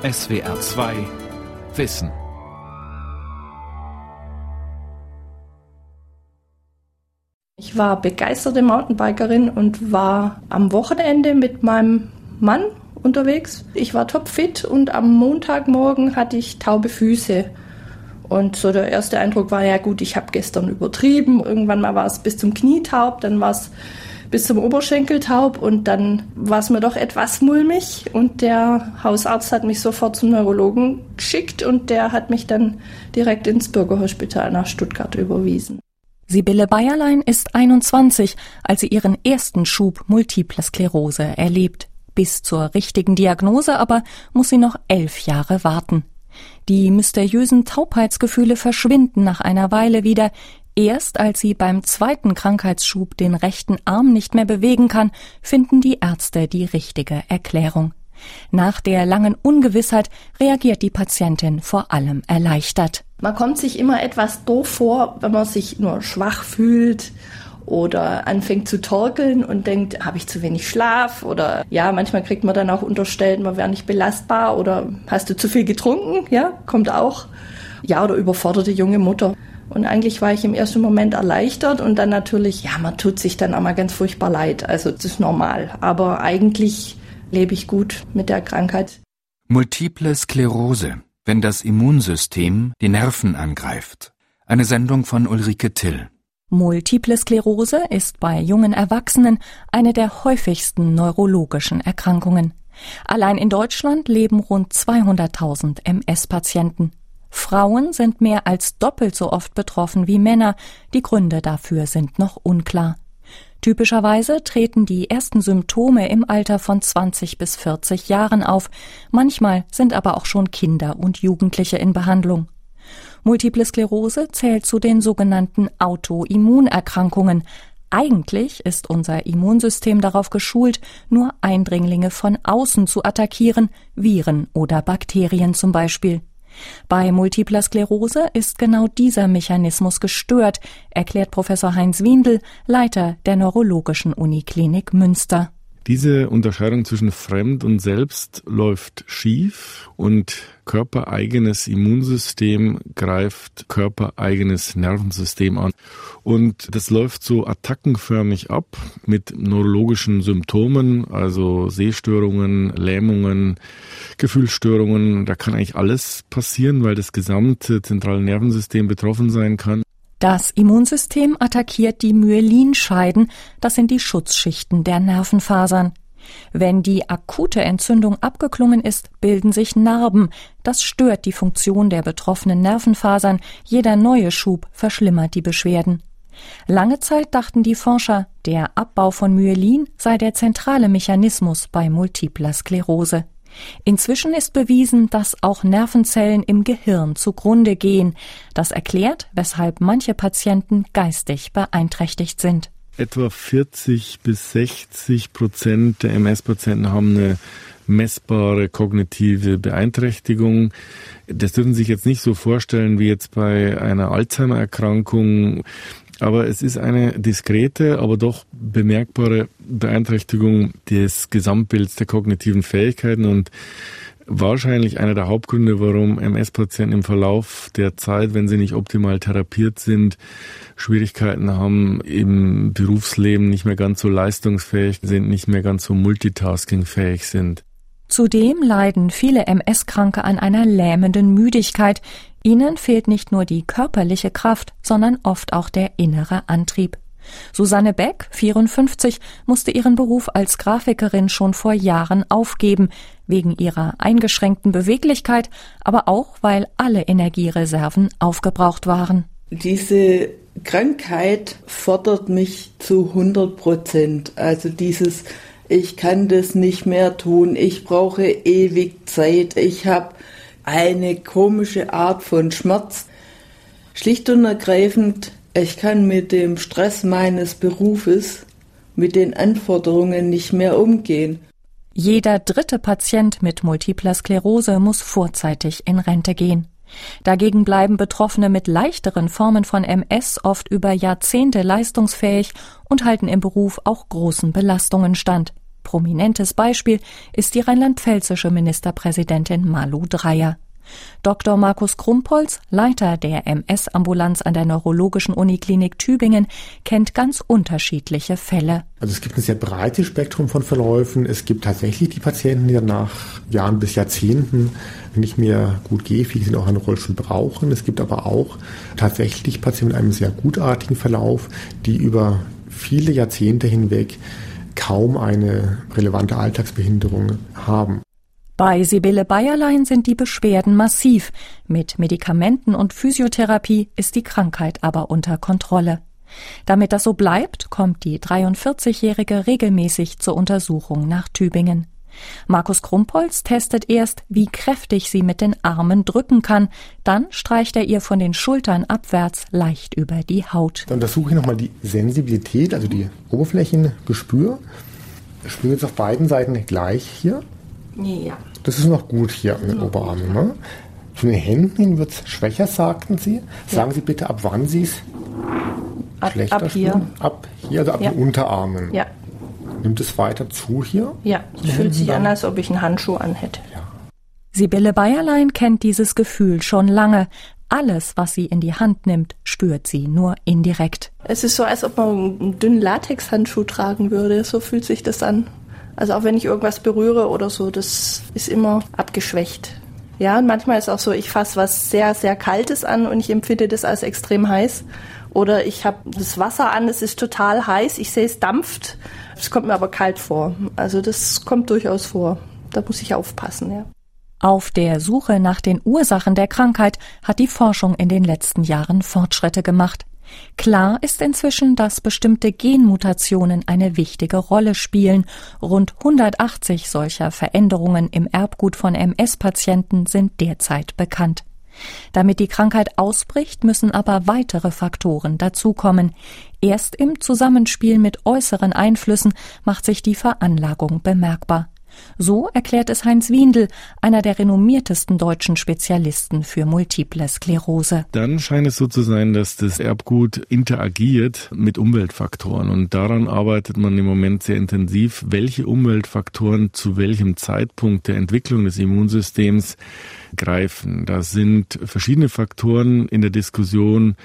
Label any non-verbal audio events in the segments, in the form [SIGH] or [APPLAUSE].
SWR 2 Wissen. Ich war begeisterte Mountainbikerin und war am Wochenende mit meinem Mann unterwegs. Ich war topfit und am Montagmorgen hatte ich taube Füße. Und so der erste Eindruck war, ja gut, ich habe gestern übertrieben. Irgendwann mal war es bis zum Knie taub, dann war es bis zum Oberschenkel taub und dann war es mir doch etwas mulmig und der Hausarzt hat mich sofort zum Neurologen geschickt und der hat mich dann direkt ins Bürgerhospital nach Stuttgart überwiesen. Sibylle Bayerlein ist 21, als sie ihren ersten Schub Multiple Sklerose erlebt. Bis zur richtigen Diagnose aber muss sie noch elf Jahre warten. Die mysteriösen Taubheitsgefühle verschwinden nach einer Weile wieder. Erst als sie beim zweiten Krankheitsschub den rechten Arm nicht mehr bewegen kann, finden die Ärzte die richtige Erklärung. Nach der langen Ungewissheit reagiert die Patientin vor allem erleichtert. Man kommt sich immer etwas doof vor, wenn man sich nur schwach fühlt oder anfängt zu torkeln und denkt, habe ich zu wenig Schlaf oder ja, manchmal kriegt man dann auch unterstellt, man wäre nicht belastbar oder hast du zu viel getrunken, ja, kommt auch. Ja, oder überforderte junge Mutter. Und eigentlich war ich im ersten Moment erleichtert und dann natürlich, ja, man tut sich dann auch mal ganz furchtbar leid. Also das ist normal. Aber eigentlich lebe ich gut mit der Krankheit. Multiple Sklerose, wenn das Immunsystem die Nerven angreift. Eine Sendung von Ulrike Till. Multiple Sklerose ist bei jungen Erwachsenen eine der häufigsten neurologischen Erkrankungen. Allein in Deutschland leben rund 200.000 MS-Patienten. Frauen sind mehr als doppelt so oft betroffen wie Männer. Die Gründe dafür sind noch unklar. Typischerweise treten die ersten Symptome im Alter von 20 bis 40 Jahren auf. Manchmal sind aber auch schon Kinder und Jugendliche in Behandlung. Multiple Sklerose zählt zu den sogenannten Autoimmunerkrankungen. Eigentlich ist unser Immunsystem darauf geschult, nur Eindringlinge von außen zu attackieren, Viren oder Bakterien zum Beispiel. Bei multipler Sklerose ist genau dieser Mechanismus gestört, erklärt Professor Heinz Windel, Leiter der Neurologischen Uniklinik Münster. Diese Unterscheidung zwischen Fremd und Selbst läuft schief und körpereigenes Immunsystem greift körpereigenes Nervensystem an. Und das läuft so attackenförmig ab mit neurologischen Symptomen, also Sehstörungen, Lähmungen, Gefühlsstörungen. Da kann eigentlich alles passieren, weil das gesamte zentrale Nervensystem betroffen sein kann. Das Immunsystem attackiert die Myelinscheiden, das sind die Schutzschichten der Nervenfasern. Wenn die akute Entzündung abgeklungen ist, bilden sich Narben. Das stört die Funktion der betroffenen Nervenfasern. Jeder neue Schub verschlimmert die Beschwerden. Lange Zeit dachten die Forscher, der Abbau von Myelin sei der zentrale Mechanismus bei multipler Sklerose. Inzwischen ist bewiesen, dass auch Nervenzellen im Gehirn zugrunde gehen. Das erklärt, weshalb manche Patienten geistig beeinträchtigt sind. Etwa 40 bis 60 Prozent der MS-Patienten haben eine messbare kognitive Beeinträchtigung. Das dürfen Sie sich jetzt nicht so vorstellen wie jetzt bei einer Alzheimer-Erkrankung. Aber es ist eine diskrete, aber doch bemerkbare Beeinträchtigung des Gesamtbilds der kognitiven Fähigkeiten und wahrscheinlich einer der Hauptgründe, warum MS-Patienten im Verlauf der Zeit, wenn sie nicht optimal therapiert sind, Schwierigkeiten haben im Berufsleben, nicht mehr ganz so leistungsfähig sind, nicht mehr ganz so multitaskingfähig sind. Zudem leiden viele MS-Kranke an einer lähmenden Müdigkeit. Ihnen fehlt nicht nur die körperliche Kraft, sondern oft auch der innere Antrieb. Susanne Beck, 54, musste ihren Beruf als Grafikerin schon vor Jahren aufgeben, wegen ihrer eingeschränkten Beweglichkeit, aber auch weil alle Energiereserven aufgebraucht waren. Diese Krankheit fordert mich zu 100 Prozent. Also dieses ich kann das nicht mehr tun, ich brauche ewig Zeit, ich habe eine komische Art von Schmerz. Schlicht und ergreifend, ich kann mit dem Stress meines Berufes, mit den Anforderungen nicht mehr umgehen. Jeder dritte Patient mit multipler Sklerose muss vorzeitig in Rente gehen. Dagegen bleiben Betroffene mit leichteren Formen von MS oft über Jahrzehnte leistungsfähig und halten im Beruf auch großen Belastungen stand. Prominentes Beispiel ist die rheinland-pfälzische Ministerpräsidentin Malu Dreyer. Dr. Markus Krumpolz, Leiter der MS-Ambulanz an der Neurologischen Uniklinik Tübingen, kennt ganz unterschiedliche Fälle. Also es gibt ein sehr breites Spektrum von Verläufen. Es gibt tatsächlich die Patienten, die nach Jahren bis Jahrzehnten nicht mehr gut gehfähig sind, auch einen Rollstuhl brauchen. Es gibt aber auch tatsächlich Patienten mit einem sehr gutartigen Verlauf, die über viele Jahrzehnte hinweg kaum eine relevante Alltagsbehinderung haben. Bei Sibylle Bayerlein sind die Beschwerden massiv. Mit Medikamenten und Physiotherapie ist die Krankheit aber unter Kontrolle. Damit das so bleibt, kommt die 43-Jährige regelmäßig zur Untersuchung nach Tübingen. Markus Krumpholz testet erst, wie kräftig sie mit den Armen drücken kann. Dann streicht er ihr von den Schultern abwärts leicht über die Haut. Dann untersuche ich nochmal die Sensibilität, also die Oberflächengespür. Ich spüre jetzt auf beiden Seiten gleich hier. Ja. Das ist noch gut hier an den Oberarmen. Ne? Von den Händen wird es schwächer, sagten Sie. Sagen ja. Sie bitte, ab wann Sie es schlechter ab hier. Spüren? Ab hier, also ab ja. den Unterarmen. Ja. Nimmt es weiter zu hier? Ja, es fühlt sich an, als ob ich einen Handschuh anhätte. Ja. Sibylle Bayerlein kennt dieses Gefühl schon lange. Alles, was sie in die Hand nimmt, spürt sie nur indirekt. Es ist so, als ob man einen dünnen Latexhandschuh tragen würde. So fühlt sich das an. Also auch wenn ich irgendwas berühre oder so, das ist immer abgeschwächt. Ja, und manchmal ist auch so, ich fasse was sehr, sehr Kaltes an und ich empfinde das als extrem heiß. Oder ich habe das Wasser an, es ist total heiß, ich sehe es dampft, es kommt mir aber kalt vor. Also das kommt durchaus vor. Da muss ich aufpassen, ja. Auf der Suche nach den Ursachen der Krankheit hat die Forschung in den letzten Jahren Fortschritte gemacht. Klar ist inzwischen, dass bestimmte Genmutationen eine wichtige Rolle spielen. Rund 180 solcher Veränderungen im Erbgut von MS-Patienten sind derzeit bekannt. Damit die Krankheit ausbricht, müssen aber weitere Faktoren dazukommen. Erst im Zusammenspiel mit äußeren Einflüssen macht sich die Veranlagung bemerkbar. So erklärt es Heinz Windel, einer der renommiertesten deutschen Spezialisten für multiple Sklerose. Dann scheint es so zu sein, dass das Erbgut interagiert mit Umweltfaktoren und daran arbeitet man im Moment sehr intensiv, welche Umweltfaktoren zu welchem Zeitpunkt der Entwicklung des Immunsystems greifen. Da sind verschiedene Faktoren in der Diskussion,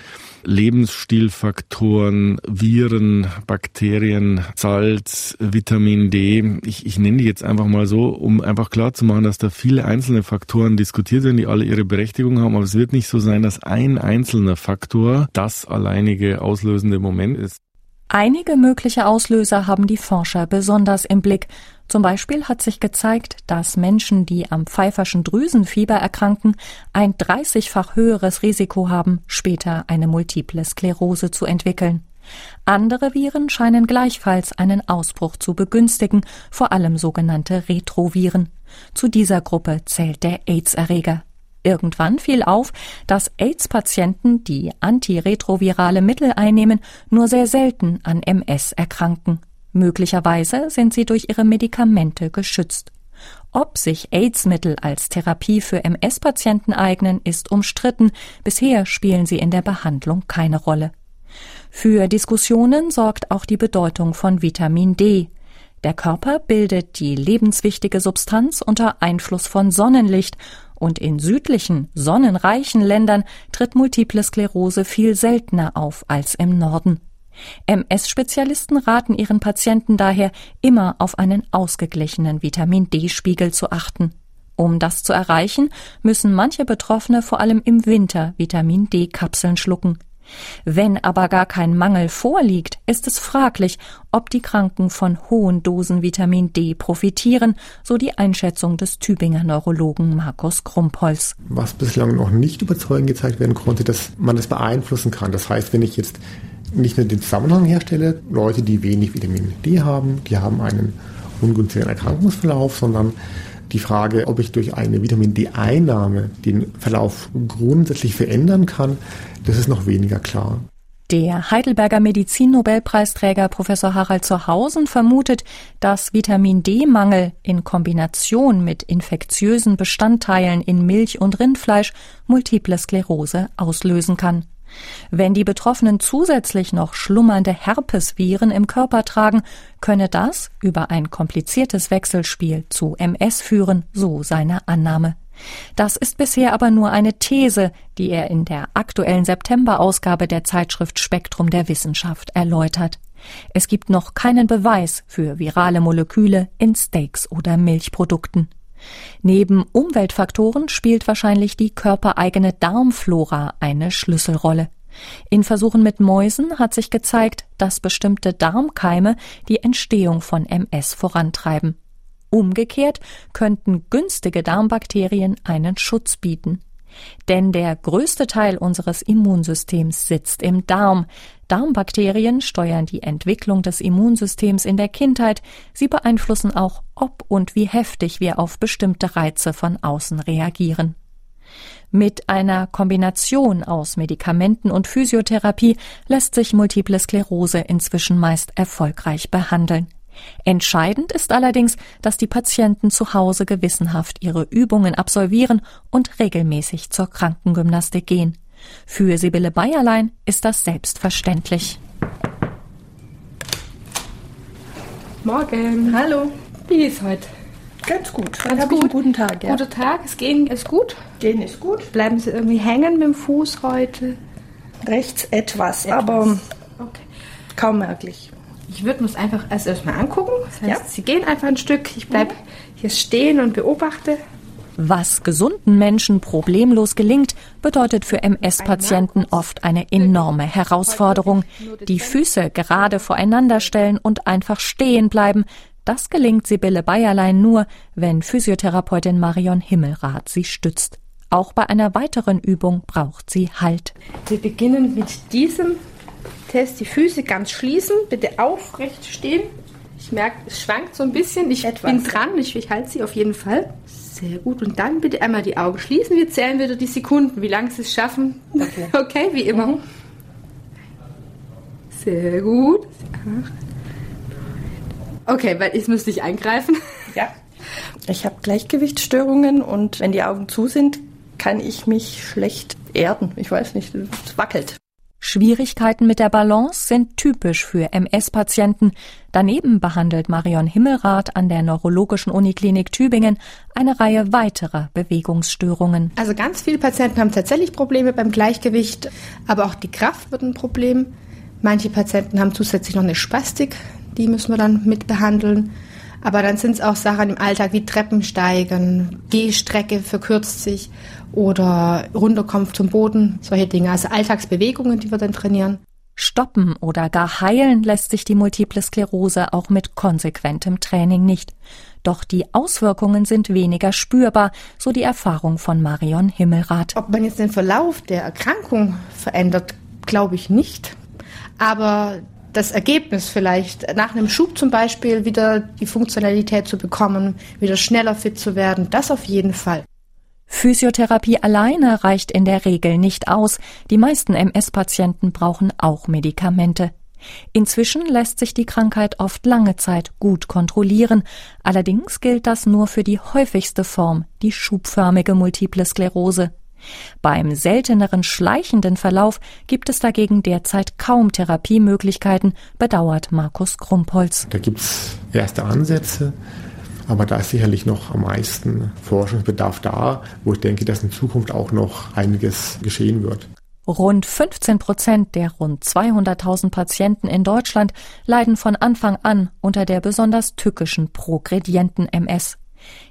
Lebensstilfaktoren, Viren, Bakterien, Salz, Vitamin D. Ich, ich nenne die jetzt einfach mal so, um einfach klar zu machen, dass da viele einzelne Faktoren diskutiert werden, die alle ihre Berechtigung haben. Aber es wird nicht so sein, dass ein einzelner Faktor das alleinige auslösende Moment ist. Einige mögliche Auslöser haben die Forscher besonders im Blick. Zum Beispiel hat sich gezeigt, dass Menschen, die am pfeiferschen Drüsenfieber erkranken, ein 30-fach höheres Risiko haben, später eine multiple Sklerose zu entwickeln. Andere Viren scheinen gleichfalls einen Ausbruch zu begünstigen, vor allem sogenannte Retroviren. Zu dieser Gruppe zählt der AIDS-Erreger. Irgendwann fiel auf, dass AIDS-Patienten, die antiretrovirale Mittel einnehmen, nur sehr selten an MS erkranken. Möglicherweise sind sie durch ihre Medikamente geschützt. Ob sich AIDS-Mittel als Therapie für MS-Patienten eignen, ist umstritten. Bisher spielen sie in der Behandlung keine Rolle. Für Diskussionen sorgt auch die Bedeutung von Vitamin D. Der Körper bildet die lebenswichtige Substanz unter Einfluss von Sonnenlicht und in südlichen, sonnenreichen Ländern tritt Multiple Sklerose viel seltener auf als im Norden. MS-Spezialisten raten ihren Patienten daher, immer auf einen ausgeglichenen Vitamin D-Spiegel zu achten. Um das zu erreichen, müssen manche Betroffene vor allem im Winter Vitamin D-Kapseln schlucken. Wenn aber gar kein Mangel vorliegt, ist es fraglich, ob die Kranken von hohen Dosen Vitamin D profitieren, so die Einschätzung des Tübinger Neurologen Markus Krumpholz. Was bislang noch nicht überzeugend gezeigt werden konnte, dass man das beeinflussen kann. Das heißt, wenn ich jetzt nicht nur den Zusammenhang herstelle, Leute, die wenig Vitamin D haben, die haben einen ungünstigen Erkrankungsverlauf, sondern die Frage, ob ich durch eine Vitamin D-Einnahme den Verlauf grundsätzlich verändern kann, das ist noch weniger klar. Der Heidelberger Medizinnobelpreisträger Professor Harald Zurhausen vermutet, dass Vitamin D-Mangel in Kombination mit infektiösen Bestandteilen in Milch und Rindfleisch multiple Sklerose auslösen kann. Wenn die Betroffenen zusätzlich noch schlummernde Herpesviren im Körper tragen, könne das über ein kompliziertes Wechselspiel zu MS führen, so seine Annahme. Das ist bisher aber nur eine These, die er in der aktuellen September-Ausgabe der Zeitschrift Spektrum der Wissenschaft erläutert. Es gibt noch keinen Beweis für virale Moleküle in Steaks oder Milchprodukten. Neben Umweltfaktoren spielt wahrscheinlich die körpereigene Darmflora eine Schlüsselrolle. In Versuchen mit Mäusen hat sich gezeigt, dass bestimmte Darmkeime die Entstehung von MS vorantreiben. Umgekehrt könnten günstige Darmbakterien einen Schutz bieten. Denn der größte Teil unseres Immunsystems sitzt im Darm. Darmbakterien steuern die Entwicklung des Immunsystems in der Kindheit. Sie beeinflussen auch, ob und wie heftig wir auf bestimmte Reize von außen reagieren. Mit einer Kombination aus Medikamenten und Physiotherapie lässt sich Multiple Sklerose inzwischen meist erfolgreich behandeln. Entscheidend ist allerdings, dass die Patienten zu Hause gewissenhaft ihre Übungen absolvieren und regelmäßig zur Krankengymnastik gehen. Für Sibylle Bayerlein ist das selbstverständlich. Morgen. Hallo. Wie ist heute? Ganz gut. Ganz gut. einen guten Tag, ja. Guter Tag. Es gehen ist gut. Gehen ist gut. Bleiben Sie irgendwie hängen mit dem Fuß heute? Rechts etwas, etwas. aber okay. kaum merklich. Ich würde mir es einfach erst erstmal angucken. Das heißt, ja. Sie gehen einfach ein Stück. Ich bleibe mhm. hier stehen und beobachte. Was gesunden Menschen problemlos gelingt, bedeutet für MS-Patienten oft eine enorme Herausforderung. Die Füße gerade voreinander stellen und einfach stehen bleiben. Das gelingt Sibylle Bayerlein nur, wenn Physiotherapeutin Marion Himmelrath sie stützt. Auch bei einer weiteren Übung braucht sie Halt. Wir beginnen mit diesem Test die Füße ganz schließen, bitte aufrecht stehen. Ich merke, es schwankt so ein bisschen. Ich Etwas. bin dran, ich, ich halte sie auf jeden Fall. Sehr gut. Und dann bitte einmal die Augen schließen. Wir zählen wieder die Sekunden, wie lange Sie es schaffen. Okay, [LAUGHS] okay wie immer. Mhm. Sehr gut. Okay, weil jetzt müsste ich eingreifen. Ja. Ich habe Gleichgewichtsstörungen und wenn die Augen zu sind, kann ich mich schlecht erden. Ich weiß nicht, es wackelt. Schwierigkeiten mit der Balance sind typisch für MS-Patienten. Daneben behandelt Marion Himmelrath an der Neurologischen Uniklinik Tübingen eine Reihe weiterer Bewegungsstörungen. Also ganz viele Patienten haben tatsächlich Probleme beim Gleichgewicht, aber auch die Kraft wird ein Problem. Manche Patienten haben zusätzlich noch eine Spastik, die müssen wir dann mit behandeln. Aber dann sind es auch Sachen im Alltag wie Treppensteigen, Gehstrecke verkürzt sich oder runterkommen zum Boden, solche Dinge. Also Alltagsbewegungen, die wir dann trainieren. Stoppen oder gar heilen lässt sich die Multiple Sklerose auch mit konsequentem Training nicht. Doch die Auswirkungen sind weniger spürbar, so die Erfahrung von Marion Himmelrath. Ob man jetzt den Verlauf der Erkrankung verändert, glaube ich nicht. Aber das Ergebnis vielleicht, nach einem Schub zum Beispiel wieder die Funktionalität zu bekommen, wieder schneller fit zu werden, das auf jeden Fall. Physiotherapie alleine reicht in der Regel nicht aus. Die meisten MS-Patienten brauchen auch Medikamente. Inzwischen lässt sich die Krankheit oft lange Zeit gut kontrollieren. Allerdings gilt das nur für die häufigste Form, die schubförmige Multiple Sklerose. Beim selteneren schleichenden Verlauf gibt es dagegen derzeit kaum Therapiemöglichkeiten, bedauert Markus Krumpholz. Da gibt es erste Ansätze, aber da ist sicherlich noch am meisten Forschungsbedarf da, wo ich denke, dass in Zukunft auch noch einiges geschehen wird. Rund 15 Prozent der rund 200.000 Patienten in Deutschland leiden von Anfang an unter der besonders tückischen progredienten MS.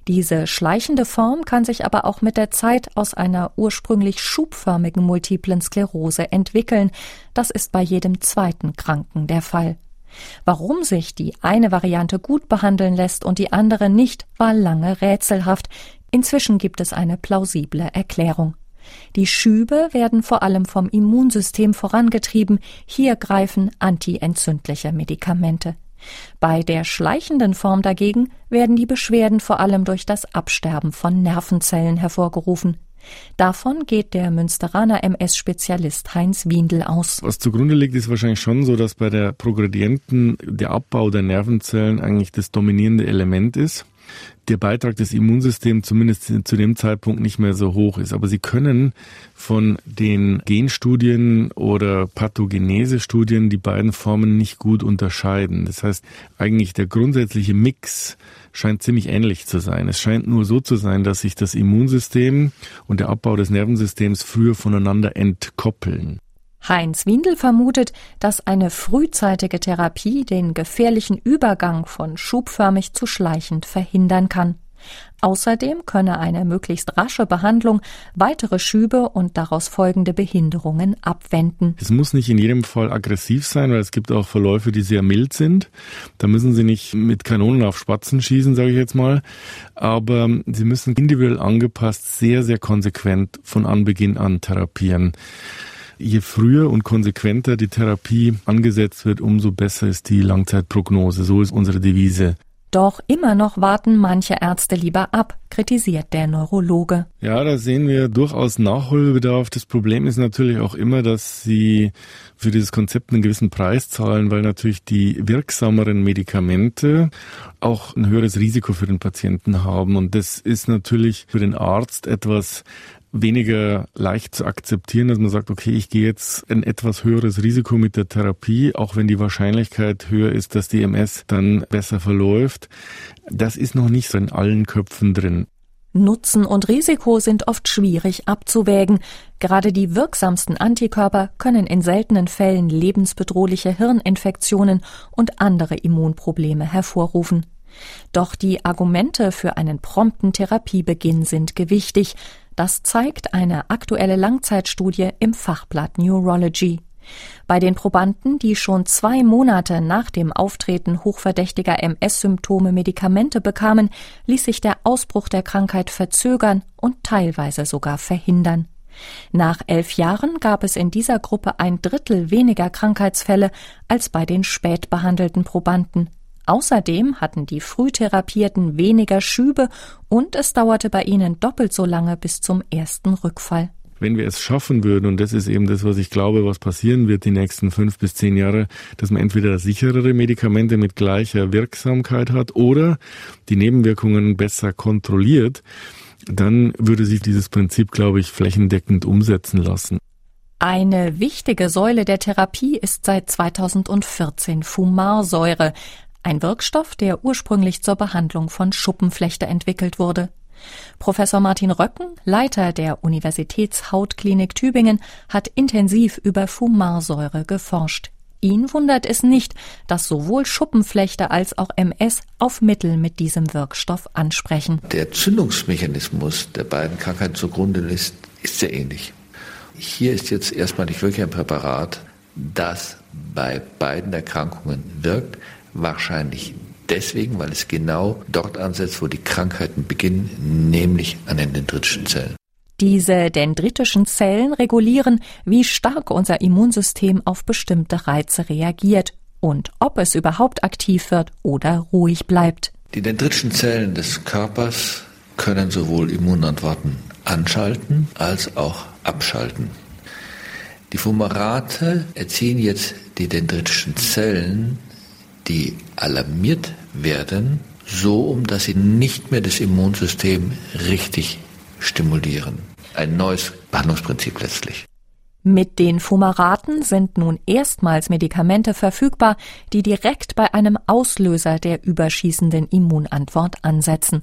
Diese schleichende Form kann sich aber auch mit der Zeit aus einer ursprünglich schubförmigen multiplen Sklerose entwickeln. Das ist bei jedem zweiten Kranken der Fall. Warum sich die eine Variante gut behandeln lässt und die andere nicht, war lange rätselhaft. Inzwischen gibt es eine plausible Erklärung. Die Schübe werden vor allem vom Immunsystem vorangetrieben, hier greifen antientzündliche Medikamente. Bei der schleichenden Form dagegen werden die Beschwerden vor allem durch das Absterben von Nervenzellen hervorgerufen. Davon geht der Münsteraner MS-Spezialist Heinz Windel aus. Was zugrunde liegt, ist wahrscheinlich schon so, dass bei der Progredienten der Abbau der Nervenzellen eigentlich das dominierende Element ist. Der Beitrag des Immunsystems zumindest zu dem Zeitpunkt nicht mehr so hoch ist. Aber sie können von den Genstudien oder Pathogenese-Studien die beiden Formen nicht gut unterscheiden. Das heißt, eigentlich der grundsätzliche Mix scheint ziemlich ähnlich zu sein. Es scheint nur so zu sein, dass sich das Immunsystem und der Abbau des Nervensystems früher voneinander entkoppeln. Heinz Windel vermutet, dass eine frühzeitige Therapie den gefährlichen Übergang von schubförmig zu schleichend verhindern kann. Außerdem könne eine möglichst rasche Behandlung weitere Schübe und daraus folgende Behinderungen abwenden. Es muss nicht in jedem Fall aggressiv sein, weil es gibt auch Verläufe, die sehr mild sind. Da müssen Sie nicht mit Kanonen auf Spatzen schießen, sage ich jetzt mal. Aber Sie müssen individuell angepasst sehr, sehr konsequent von Anbeginn an therapieren je früher und konsequenter die Therapie angesetzt wird, umso besser ist die Langzeitprognose. So ist unsere Devise. Doch immer noch warten manche Ärzte lieber ab, kritisiert der Neurologe. Ja, da sehen wir durchaus Nachholbedarf. Das Problem ist natürlich auch immer, dass sie für dieses Konzept einen gewissen Preis zahlen, weil natürlich die wirksameren Medikamente auch ein höheres Risiko für den Patienten haben. Und das ist natürlich für den Arzt etwas weniger leicht zu akzeptieren, dass man sagt, okay, ich gehe jetzt ein etwas höheres Risiko mit der Therapie, auch wenn die Wahrscheinlichkeit höher ist, dass die MS dann besser verläuft. Das ist noch nicht so in allen Köpfen drin. Nutzen und Risiko sind oft schwierig abzuwägen. Gerade die wirksamsten Antikörper können in seltenen Fällen lebensbedrohliche Hirninfektionen und andere Immunprobleme hervorrufen. Doch die Argumente für einen prompten Therapiebeginn sind gewichtig. Das zeigt eine aktuelle Langzeitstudie im Fachblatt Neurology. Bei den Probanden, die schon zwei Monate nach dem Auftreten hochverdächtiger MS-Symptome Medikamente bekamen, ließ sich der Ausbruch der Krankheit verzögern und teilweise sogar verhindern. Nach elf Jahren gab es in dieser Gruppe ein Drittel weniger Krankheitsfälle als bei den spät behandelten Probanden. Außerdem hatten die Frühtherapierten weniger Schübe und es dauerte bei ihnen doppelt so lange bis zum ersten Rückfall. Wenn wir es schaffen würden, und das ist eben das, was ich glaube, was passieren wird die nächsten fünf bis zehn Jahre, dass man entweder sicherere Medikamente mit gleicher Wirksamkeit hat oder die Nebenwirkungen besser kontrolliert, dann würde sich dieses Prinzip, glaube ich, flächendeckend umsetzen lassen. Eine wichtige Säule der Therapie ist seit 2014 Fumarsäure, ein Wirkstoff, der ursprünglich zur Behandlung von Schuppenflechte entwickelt wurde. Professor Martin Röcken, Leiter der Universitätshautklinik Tübingen, hat intensiv über Fumarsäure geforscht. Ihn wundert es nicht, dass sowohl Schuppenflechte als auch MS auf Mittel mit diesem Wirkstoff ansprechen. Der Zündungsmechanismus der beiden Krankheiten zugrunde ist, ist sehr ähnlich. Hier ist jetzt erstmal nicht wirklich ein Präparat, das bei beiden Erkrankungen wirkt, Wahrscheinlich deswegen, weil es genau dort ansetzt, wo die Krankheiten beginnen, nämlich an den dendritischen Zellen. Diese dendritischen Zellen regulieren, wie stark unser Immunsystem auf bestimmte Reize reagiert und ob es überhaupt aktiv wird oder ruhig bleibt. Die dendritischen Zellen des Körpers können sowohl Immunantworten anschalten als auch abschalten. Die Fumarate erziehen jetzt die dendritischen Zellen die alarmiert werden, so um dass sie nicht mehr das Immunsystem richtig stimulieren. Ein neues Behandlungsprinzip letztlich. Mit den Fumaraten sind nun erstmals Medikamente verfügbar, die direkt bei einem Auslöser der überschießenden Immunantwort ansetzen.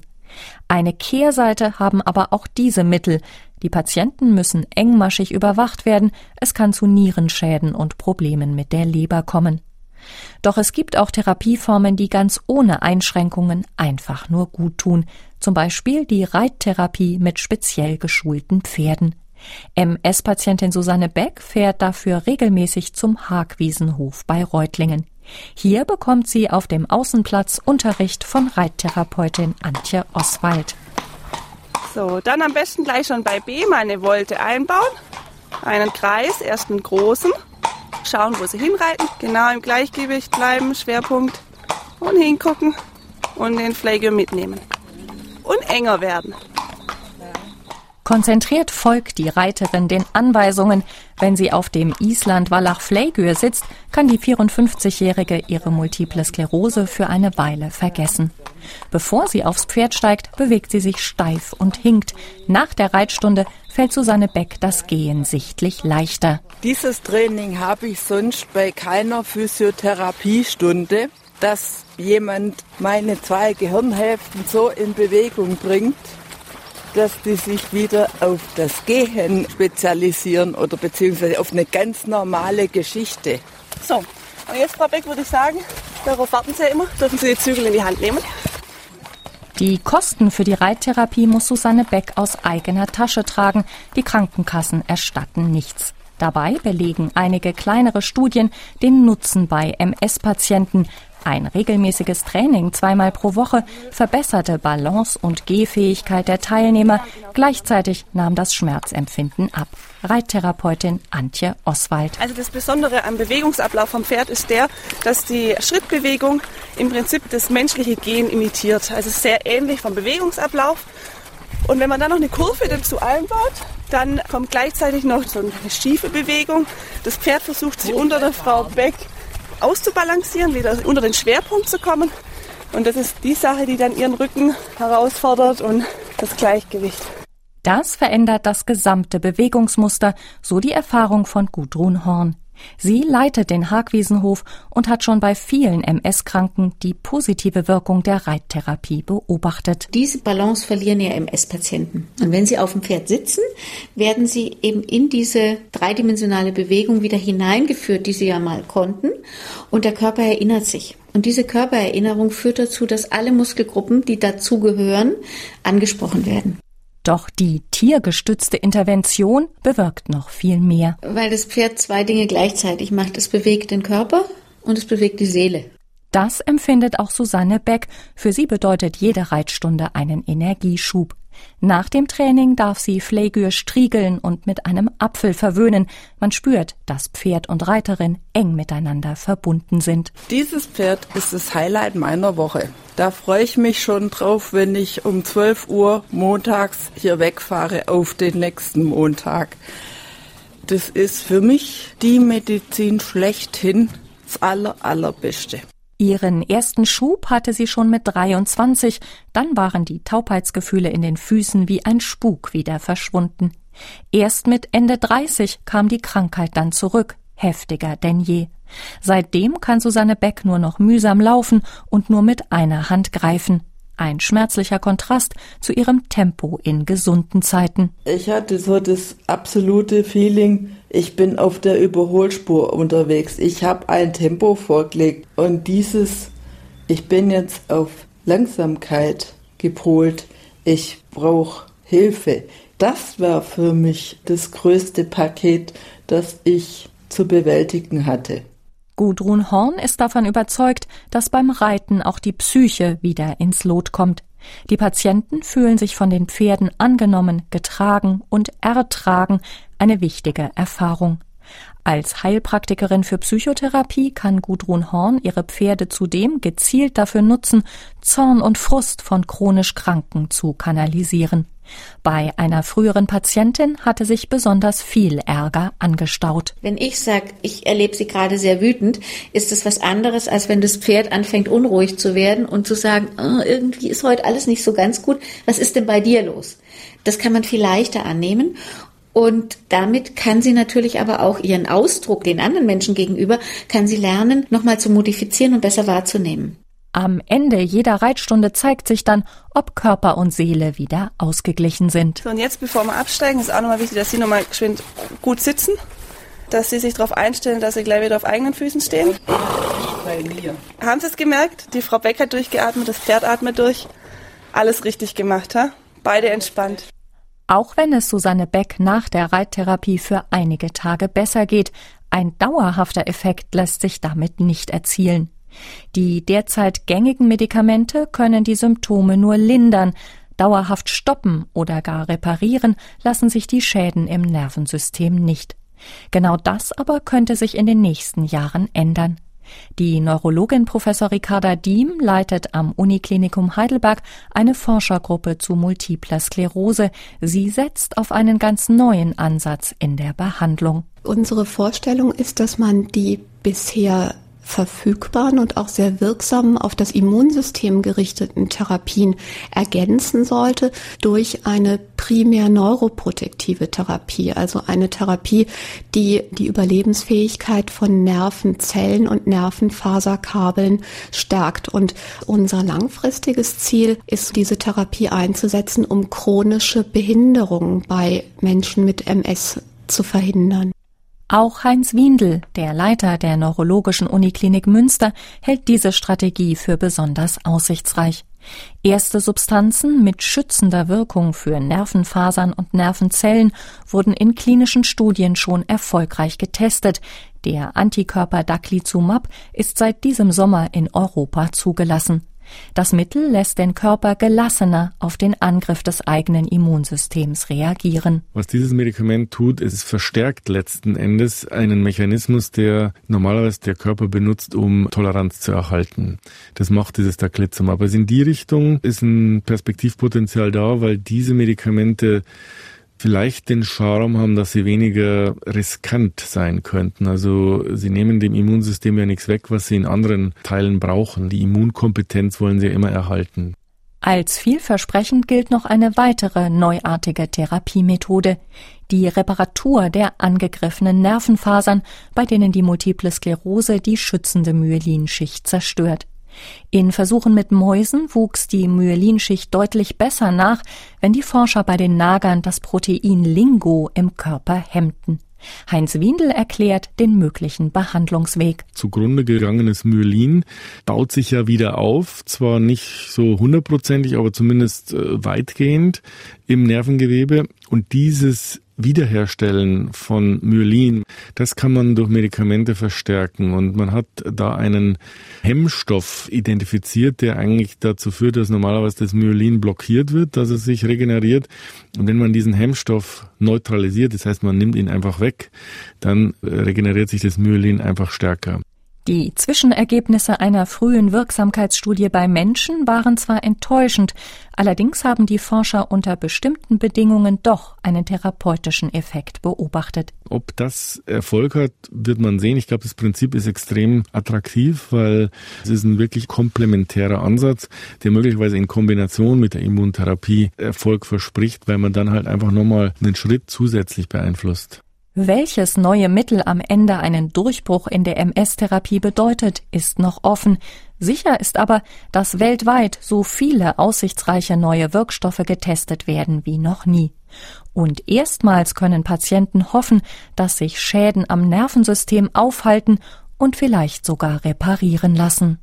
Eine Kehrseite haben aber auch diese Mittel. Die Patienten müssen engmaschig überwacht werden, es kann zu Nierenschäden und Problemen mit der Leber kommen. Doch es gibt auch Therapieformen, die ganz ohne Einschränkungen einfach nur gut tun, zum Beispiel die Reittherapie mit speziell geschulten Pferden. MS-Patientin Susanne Beck fährt dafür regelmäßig zum Hagwiesenhof bei Reutlingen. Hier bekommt sie auf dem Außenplatz Unterricht von Reittherapeutin Antje Oswald. So, dann am besten gleich schon bei B mal eine Wolte einbauen. Einen Kreis, erst einen großen schauen, wo sie hinreiten, genau im Gleichgewicht bleiben, Schwerpunkt und hingucken und den Pflege mitnehmen. Und enger werden. Konzentriert folgt die Reiterin den Anweisungen. Wenn sie auf dem Island Wallach Fleigür sitzt, kann die 54-Jährige ihre multiple Sklerose für eine Weile vergessen. Bevor sie aufs Pferd steigt, bewegt sie sich steif und hinkt. Nach der Reitstunde fällt Susanne Beck das Gehen sichtlich leichter. Dieses Training habe ich sonst bei keiner Physiotherapiestunde, dass jemand meine zwei Gehirnhälften so in Bewegung bringt, dass die sich wieder auf das Gehen spezialisieren oder beziehungsweise auf eine ganz normale Geschichte. So, und jetzt, Frau Beck, würde ich sagen, darauf warten Sie ja immer, dürfen Sie die Zügel in die Hand nehmen. Die Kosten für die Reittherapie muss Susanne Beck aus eigener Tasche tragen. Die Krankenkassen erstatten nichts. Dabei belegen einige kleinere Studien den Nutzen bei MS-Patienten. Ein regelmäßiges Training zweimal pro Woche verbesserte Balance und Gehfähigkeit der Teilnehmer. Gleichzeitig nahm das Schmerzempfinden ab. Reittherapeutin Antje Oswald. Also das Besondere am Bewegungsablauf vom Pferd ist der, dass die Schrittbewegung im Prinzip das menschliche Gehen imitiert. Also sehr ähnlich vom Bewegungsablauf. Und wenn man dann noch eine Kurve dazu einbaut, dann kommt gleichzeitig noch so eine schiefe Bewegung. Das Pferd versucht sich unter der Frau Beck auszubalancieren, wieder unter den Schwerpunkt zu kommen. Und das ist die Sache, die dann ihren Rücken herausfordert und das Gleichgewicht. Das verändert das gesamte Bewegungsmuster, so die Erfahrung von Gudrun Horn. Sie leitet den Hagwiesenhof und hat schon bei vielen MS-Kranken die positive Wirkung der Reittherapie beobachtet. Diese Balance verlieren ja MS-Patienten. Und wenn sie auf dem Pferd sitzen, werden sie eben in diese dreidimensionale Bewegung wieder hineingeführt, die sie ja mal konnten. Und der Körper erinnert sich. Und diese Körpererinnerung führt dazu, dass alle Muskelgruppen, die dazugehören, angesprochen werden. Doch die tiergestützte Intervention bewirkt noch viel mehr. Weil das Pferd zwei Dinge gleichzeitig macht. Es bewegt den Körper und es bewegt die Seele. Das empfindet auch Susanne Beck. Für sie bedeutet jede Reitstunde einen Energieschub. Nach dem Training darf sie Flegür striegeln und mit einem Apfel verwöhnen. Man spürt, dass Pferd und Reiterin eng miteinander verbunden sind. Dieses Pferd ist das Highlight meiner Woche. Da freue ich mich schon drauf, wenn ich um 12 Uhr montags hier wegfahre auf den nächsten Montag. Das ist für mich die Medizin schlechthin das aller, allerbeste. Ihren ersten Schub hatte sie schon mit 23, dann waren die Taubheitsgefühle in den Füßen wie ein Spuk wieder verschwunden. Erst mit Ende 30 kam die Krankheit dann zurück, heftiger denn je. Seitdem kann Susanne Beck nur noch mühsam laufen und nur mit einer Hand greifen. Ein schmerzlicher Kontrast zu ihrem Tempo in gesunden Zeiten. Ich hatte so das absolute Feeling, ich bin auf der Überholspur unterwegs. Ich habe ein Tempo vorgelegt und dieses, ich bin jetzt auf Langsamkeit gepolt. Ich brauche Hilfe. Das war für mich das größte Paket, das ich zu bewältigen hatte. Gudrun Horn ist davon überzeugt, dass beim Reiten auch die Psyche wieder ins Lot kommt. Die Patienten fühlen sich von den Pferden angenommen, getragen und ertragen, eine wichtige Erfahrung. Als Heilpraktikerin für Psychotherapie kann Gudrun Horn ihre Pferde zudem gezielt dafür nutzen, Zorn und Frust von chronisch Kranken zu kanalisieren. Bei einer früheren Patientin hatte sich besonders viel Ärger angestaut. Wenn ich sage, ich erlebe sie gerade sehr wütend, ist es was anderes, als wenn das Pferd anfängt unruhig zu werden und zu sagen, oh, irgendwie ist heute alles nicht so ganz gut. Was ist denn bei dir los? Das kann man viel leichter annehmen. Und damit kann sie natürlich aber auch ihren Ausdruck den anderen Menschen gegenüber, kann sie lernen, nochmal zu modifizieren und besser wahrzunehmen. Am Ende jeder Reitstunde zeigt sich dann, ob Körper und Seele wieder ausgeglichen sind. So, und jetzt, bevor wir absteigen, ist auch nochmal wichtig, dass Sie nochmal geschwind gut sitzen, dass Sie sich darauf einstellen, dass Sie gleich wieder auf eigenen Füßen stehen. Haben Sie es gemerkt? Die Frau Beck hat durchgeatmet, das Pferd atmet durch. Alles richtig gemacht, ha? Beide entspannt. Auch wenn es Susanne Beck nach der Reittherapie für einige Tage besser geht, ein dauerhafter Effekt lässt sich damit nicht erzielen. Die derzeit gängigen Medikamente können die Symptome nur lindern, dauerhaft stoppen oder gar reparieren lassen sich die Schäden im Nervensystem nicht. Genau das aber könnte sich in den nächsten Jahren ändern. Die Neurologin Professor Ricarda Diem leitet am Uniklinikum Heidelberg eine Forschergruppe zu multipler Sklerose. Sie setzt auf einen ganz neuen Ansatz in der Behandlung. Unsere Vorstellung ist, dass man die bisher verfügbaren und auch sehr wirksamen auf das Immunsystem gerichteten Therapien ergänzen sollte durch eine primär neuroprotektive Therapie, also eine Therapie, die die Überlebensfähigkeit von Nervenzellen und Nervenfaserkabeln stärkt. Und unser langfristiges Ziel ist, diese Therapie einzusetzen, um chronische Behinderungen bei Menschen mit MS zu verhindern. Auch Heinz Windel, der Leiter der Neurologischen Uniklinik Münster, hält diese Strategie für besonders aussichtsreich. Erste Substanzen mit schützender Wirkung für Nervenfasern und Nervenzellen wurden in klinischen Studien schon erfolgreich getestet. Der Antikörper Daclizumab ist seit diesem Sommer in Europa zugelassen. Das Mittel lässt den Körper gelassener auf den Angriff des eigenen Immunsystems reagieren. Was dieses Medikament tut, es verstärkt letzten Endes einen Mechanismus, der normalerweise der Körper benutzt, um Toleranz zu erhalten. Das macht dieses Daclizumab. Aber in die Richtung ist ein Perspektivpotenzial da, weil diese Medikamente vielleicht den Charme haben, dass sie weniger riskant sein könnten. Also sie nehmen dem Immunsystem ja nichts weg, was sie in anderen Teilen brauchen. Die Immunkompetenz wollen sie ja immer erhalten. Als vielversprechend gilt noch eine weitere neuartige Therapiemethode, die Reparatur der angegriffenen Nervenfasern, bei denen die multiple Sklerose die schützende Myelinschicht zerstört. In Versuchen mit Mäusen wuchs die Myelinschicht deutlich besser nach, wenn die Forscher bei den Nagern das Protein Lingo im Körper hemmten. Heinz Windel erklärt den möglichen Behandlungsweg. Zugrunde gegangenes Myelin baut sich ja wieder auf, zwar nicht so hundertprozentig, aber zumindest äh, weitgehend im Nervengewebe. Und dieses Wiederherstellen von Myelin, das kann man durch Medikamente verstärken. Und man hat da einen Hemmstoff identifiziert, der eigentlich dazu führt, dass normalerweise das Myelin blockiert wird, dass es sich regeneriert. Und wenn man diesen Hemmstoff neutralisiert, das heißt, man nimmt ihn einfach weg, dann regeneriert sich das Myelin einfach stärker. Die Zwischenergebnisse einer frühen Wirksamkeitsstudie bei Menschen waren zwar enttäuschend, allerdings haben die Forscher unter bestimmten Bedingungen doch einen therapeutischen Effekt beobachtet. Ob das Erfolg hat, wird man sehen. Ich glaube, das Prinzip ist extrem attraktiv, weil es ist ein wirklich komplementärer Ansatz, der möglicherweise in Kombination mit der Immuntherapie Erfolg verspricht, weil man dann halt einfach nochmal einen Schritt zusätzlich beeinflusst. Welches neue Mittel am Ende einen Durchbruch in der MS-Therapie bedeutet, ist noch offen. Sicher ist aber, dass weltweit so viele aussichtsreiche neue Wirkstoffe getestet werden wie noch nie. Und erstmals können Patienten hoffen, dass sich Schäden am Nervensystem aufhalten und vielleicht sogar reparieren lassen.